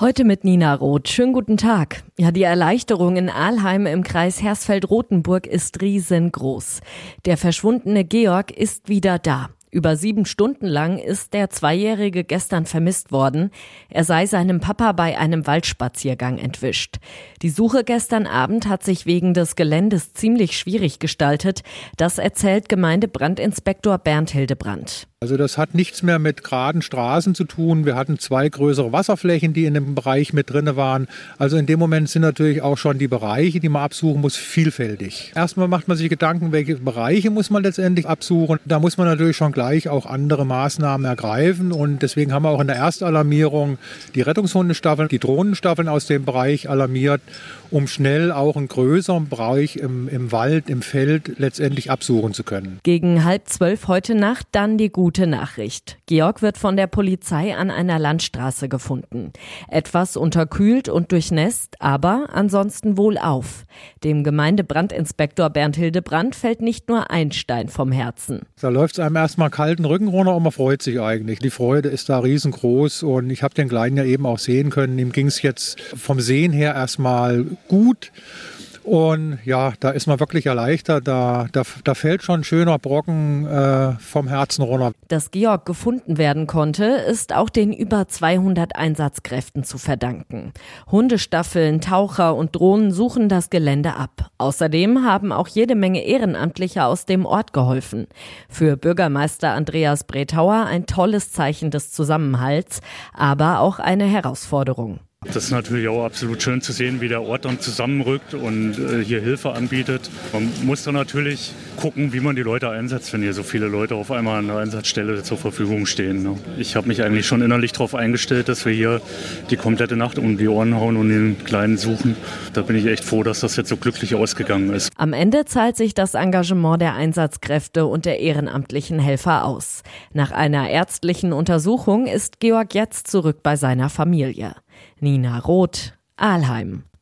Heute mit Nina Roth. Schönen guten Tag. Ja, die Erleichterung in Aalheim im Kreis Hersfeld-Rotenburg ist riesengroß. Der verschwundene Georg ist wieder da. Über sieben Stunden lang ist der Zweijährige gestern vermisst worden. Er sei seinem Papa bei einem Waldspaziergang entwischt. Die Suche gestern Abend hat sich wegen des Geländes ziemlich schwierig gestaltet. Das erzählt Gemeindebrandinspektor Bernd Hildebrand. Also das hat nichts mehr mit geraden Straßen zu tun. Wir hatten zwei größere Wasserflächen, die in dem Bereich mit drinne waren. Also in dem Moment sind natürlich auch schon die Bereiche, die man absuchen muss, vielfältig. Erstmal macht man sich Gedanken, welche Bereiche muss man letztendlich absuchen. Da muss man natürlich schon gleich auch andere Maßnahmen ergreifen. Und deswegen haben wir auch in der Erstalarmierung die Rettungshundestaffeln, die Drohnenstaffeln aus dem Bereich alarmiert, um schnell auch einen größeren Bereich im, im Wald, im Feld letztendlich absuchen zu können. Gegen halb zwölf heute Nacht dann die gute Nachricht. Georg wird von der Polizei an einer Landstraße gefunden. Etwas unterkühlt und durchnässt, aber ansonsten wohl auf. Dem Gemeindebrandinspektor Bernd Hildebrand fällt nicht nur ein Stein vom Herzen. Da läuft es einem erstmal kalten Rücken runter und man freut sich eigentlich. Die Freude ist da riesengroß und ich habe den Kleinen ja eben auch sehen können. Ihm ging es jetzt vom Sehen her erstmal gut. Und ja, da ist man wirklich erleichtert. Da, da, da fällt schon ein schöner Brocken äh, vom Herzen runter. Dass Georg gefunden werden konnte, ist auch den über 200 Einsatzkräften zu verdanken. Hundestaffeln, Taucher und Drohnen suchen das Gelände ab. Außerdem haben auch jede Menge Ehrenamtliche aus dem Ort geholfen. Für Bürgermeister Andreas Bretauer ein tolles Zeichen des Zusammenhalts, aber auch eine Herausforderung. Das ist natürlich auch absolut schön zu sehen, wie der Ort dann zusammenrückt und äh, hier Hilfe anbietet. Man muss dann natürlich gucken, wie man die Leute einsetzt, wenn hier so viele Leute auf einmal an der Einsatzstelle zur Verfügung stehen. Ne? Ich habe mich eigentlich schon innerlich darauf eingestellt, dass wir hier die komplette Nacht um die Ohren hauen und den Kleinen suchen. Da bin ich echt froh, dass das jetzt so glücklich ausgegangen ist. Am Ende zahlt sich das Engagement der Einsatzkräfte und der ehrenamtlichen Helfer aus. Nach einer ärztlichen Untersuchung ist Georg jetzt zurück bei seiner Familie. Nina Roth, Aalheim.